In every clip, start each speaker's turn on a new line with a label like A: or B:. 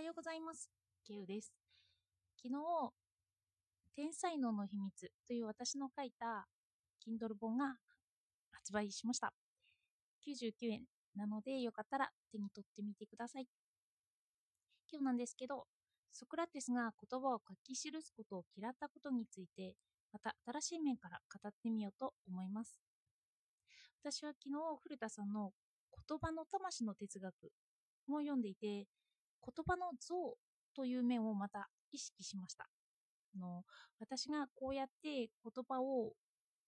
A: はようございます。ケウです。昨日、天才能の秘密という私の書いた Kindle 本が発売しました。99円なのでよかったら手に取ってみてください。今日なんですけど、ソクラテスが言葉を書き記すことを嫌ったことについて、また新しい面から語ってみようと思います。私は昨日古田さんの言葉の魂の哲学を読んでいて、言葉の像という面をまた意識しました。あの私がこうやって言葉を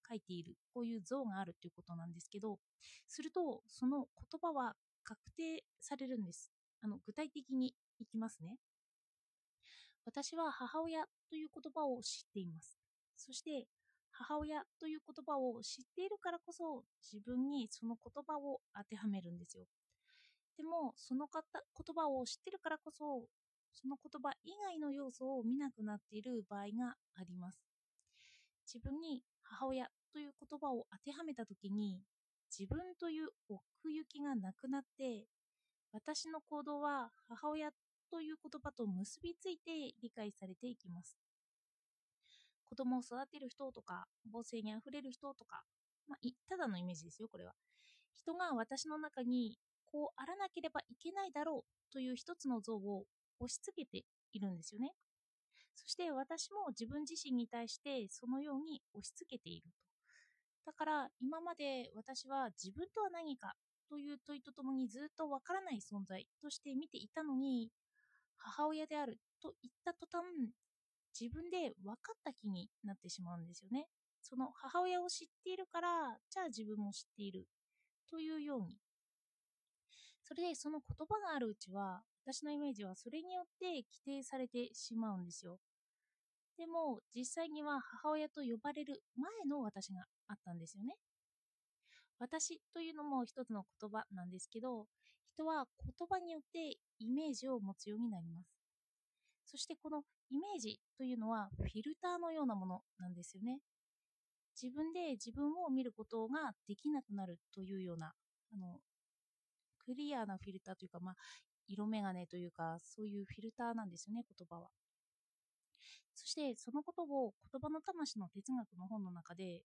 A: 書いている、こういう像があるということなんですけど、するとその言葉は確定されるんです。あの具体的にいきますね。私は母親という言葉を知っています。そして母親という言葉を知っているからこそ自分にその言葉を当てはめるんですよ。でもその方言葉を知ってるからこそその言葉以外の要素を見なくなっている場合があります。自分に母親という言葉を当てはめたときに自分という奥行きがなくなって私の行動は母親という言葉と結びついて理解されていきます。子供を育てる人とか母性にあふれる人とか、まあ、ただのイメージですよこれは。人が私の中にこうあらなければいけないだろうという一つの像を押し付けているんですよね。そして私も自分自身に対してそのように押し付けていると。だから今まで私は自分とは何かという問いとともにずっとわからない存在として見ていたのに母親であると言った途端自分で分かった気になってしまうんですよね。その母親を知っているからじゃあ自分も知っているというようにそれでその言葉があるうちは私のイメージはそれによって規定されてしまうんですよ。でも実際には母親と呼ばれる前の私があったんですよね。私というのも一つの言葉なんですけど人は言葉によってイメージを持つようになります。そしてこのイメージというのはフィルターのようなものなんですよね。自分で自分を見ることができなくなるというようなあのクリアなフィルターというか、まあ、色眼鏡というかそういうフィルターなんですよね言葉は。そしてそのことを言葉の魂の哲学の本の中で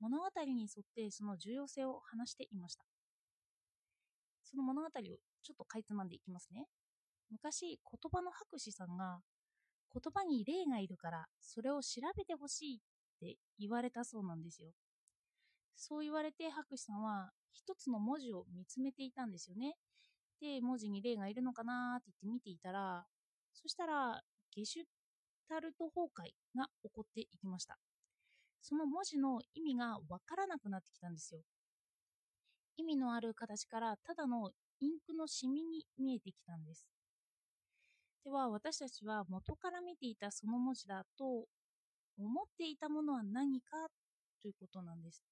A: 物語に沿ってその重要性を話していました。その物語をちょっとかいつまんでいきますね。昔言葉の博士さんが言葉に霊がいるからそれを調べてほしいって言われたそうなんですよ。そう言われて博士さんは一つの文字を見つめていたんですよね。で、文字に霊がいるのかなって言って見ていたら、そしたらゲシュタルト崩壊が起こっていきました。その文字の意味がわからなくなってきたんですよ。意味のある形からただのインクのシミに見えてきたんです。では私たちは元から見ていたその文字だと思っていたものは何かということなんです。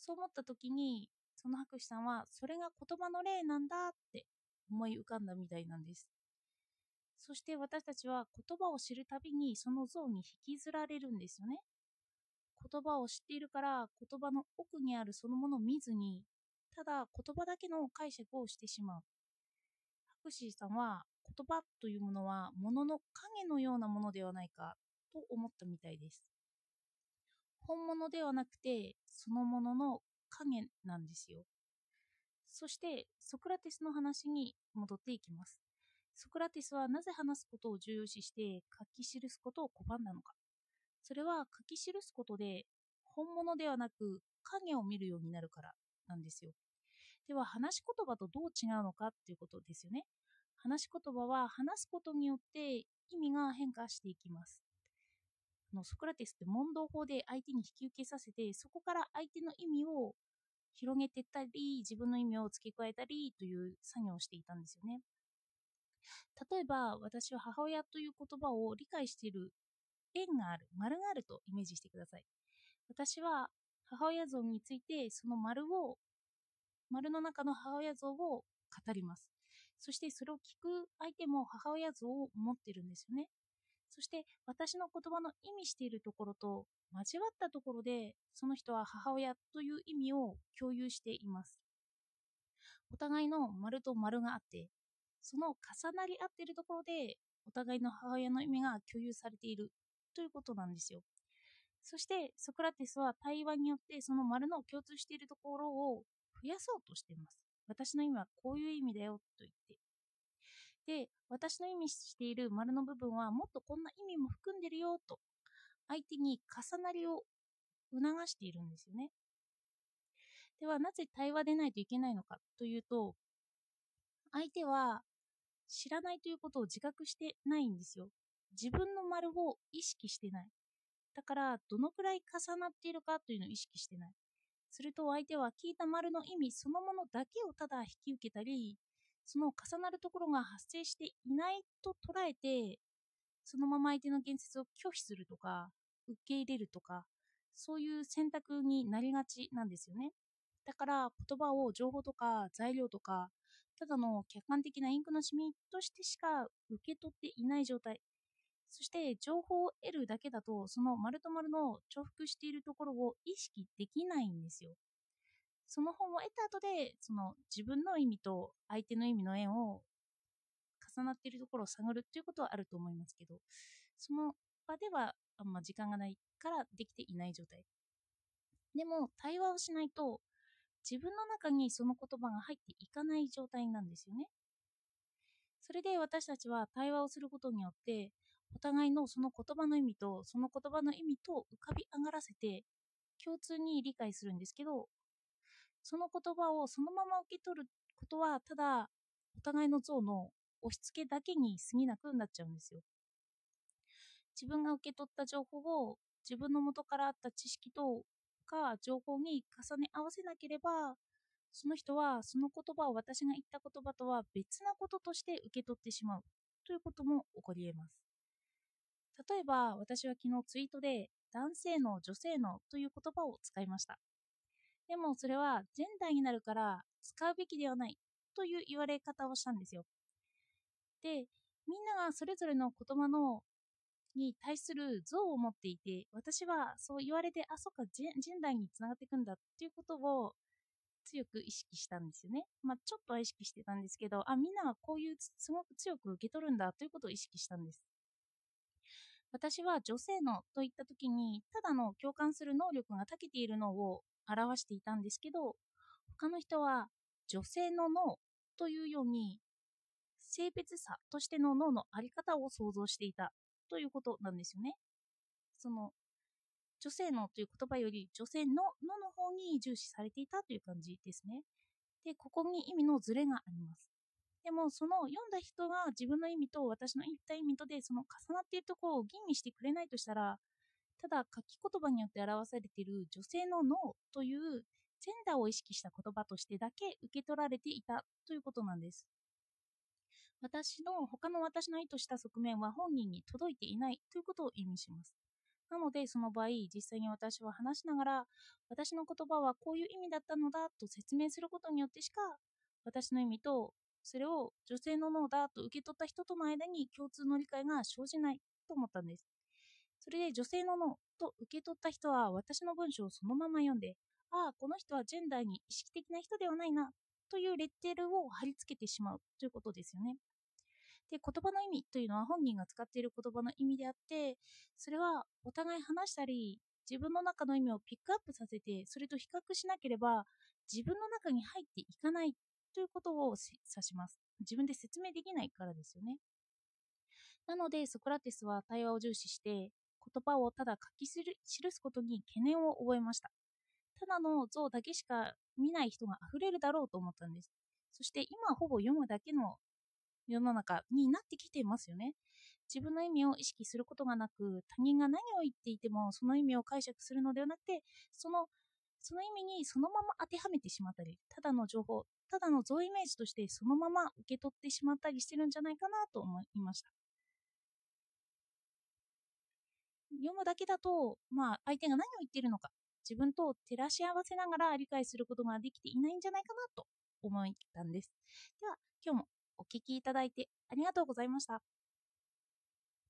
A: そう思った時にその博士さんはそれが言葉の例なんだって思い浮かんだみたいなんです。そして私たちは言葉を知るたびにその像に引きずられるんですよね。言葉を知っているから言葉の奥にあるそのものを見ずにただ言葉だけの解釈をしてしまう。博士さんは言葉というものは物の影のようなものではないかと思ったみたいです。本物ではなくてそのものの影なんですよ。そしてソクラテスの話に戻っていきます。ソクラテスはなぜ話すことを重要視して書き記すことを拒んだのか。それは書き記すことで本物ではなく影を見るようになるからなんですよ。では話し言葉とどう違うのかっていうことですよね。話し言葉は話すことによって意味が変化していきます。のソクラテスって問答法で相手に引き受けさせてそこから相手の意味を広げてったり自分の意味を付け加えたりという作業をしていたんですよね。例えば私は母親という言葉を理解している円がある丸があるとイメージしてください。私は母親像についてその丸を丸の中の母親像を語ります。そしてそれを聞く相手も母親像を持ってるんですよね。そして私の言葉の意味しているところと交わったところでその人は母親という意味を共有しています。お互いの丸と丸があってその重なり合っているところでお互いの母親の意味が共有されているということなんですよ。そしてソクラテスは対話によってその丸の共通しているところを増やそうとしています。私の意味はこういう意味だよと言って。で、私の意味している丸の部分はもっとこんな意味も含んでるよと相手に重なりを促しているんですよね。ではなぜ対話でないといけないのかというと相手は知らないということを自覚してないんですよ。自分の丸を意識してない。だからどのくらい重なっているかというのを意識してない。すると相手は聞いた丸の意味そのものだけをただ引き受けたり、その重なるところが発生していないと捉えて、そのまま相手の言説を拒否するとか、受け入れるとか、そういう選択になりがちなんですよね。だから言葉を情報とか材料とか、ただの客観的なインクのシミとしてしか受け取っていない状態。そして情報を得るだけだと、その丸と丸の重複しているところを意識できないんですよ。その本を得た後で、その自分の意味と相手の意味の縁を重なっているところを探るっていうことはあると思いますけど、その場ではあんま時間がないからできていない状態。でも、対話をしないと、自分の中にその言葉が入っていかない状態なんですよね。それで私たちは対話をすることによって、お互いのその言葉の意味とその言葉の意味と浮かび上がらせて共通に理解するんですけど、その言葉をそのまま受け取ることはただお互いの像の押し付けだけに過ぎなくなっちゃうんですよ。自分が受け取った情報を自分の元からあった知識とか情報に重ね合わせなければその人はその言葉を私が言った言葉とは別なこととして受け取ってしまうということも起こり得ます例えば私は昨日ツイートで男性の女性のという言葉を使いましたでもそれはジェンダーになるから使うべきではないという言われ方をしたんですよでみんながそれぞれの言葉のに対する像を持っていて、私はそう言われて、あ、そっか、ジェンダーにつながっていくんだっていうことを強く意識したんですよね。まあ、ちょっとは意識してたんですけど、あ、みんなはこういうすごく強く受け取るんだということを意識したんです。私は女性のといった時に、ただの共感する能力が長けているのを表していたんですけど、他の人は女性の脳というように、性別差としての脳の在り方を想像していたということなんですよね。その女性のという言葉より女性ののの方に重視されていたという感じですね。で、ここに意味のズレがあります。でも、その読んだ人が自分の意味と私の言った意味とで、その重なっているところを吟味してくれないとしたら、ただ書き言葉によって表されている女性の脳というジェンダーを意識した言葉としてだけ受け取られていたということなんです。私の他の私の意図した側面は本人に届いていないということを意味します。なので、その場合、実際に私は話しながら、私の言葉はこういう意味だったのだと説明することによってしか、私の意味と、それを女性の脳だと受け取った人との間に共通の理解が生じないと思ったんです。それで女性の脳と受け取った人は私の文章をそのまま読んで、ああ、この人はジェンダーに意識的な人ではないなというレッテルを貼り付けてしまうということですよね。で、言葉の意味というのは本人が使っている言葉の意味であって、それはお互い話したり、自分の中の意味をピックアップさせて、それと比較しなければ、自分の中に入っていかないということを指します。自分で説明できないからですよね。なので、ソクラテスは対話を重視して、言葉をただ書き記すことに懸念を覚えました。ただの像だけしか見ない人が溢れるだろうと思ったんです。そして今ほぼ読むだけの世の中になってきてますよね。自分の意味を意識することがなく、他人が何を言っていてもその意味を解釈するのではなくて、そのその意味にそのまま当てはめてしまったり、ただの情報、ただの像イメージとしてそのまま受け取ってしまったりしてるんじゃないかなと思いました。読むだけだと、まあ、相手が何を言ってるのか、自分と照らし合わせながら理解することができていないんじゃないかなと思ったんです。では、今日もお聴きいただいてありがとうございました。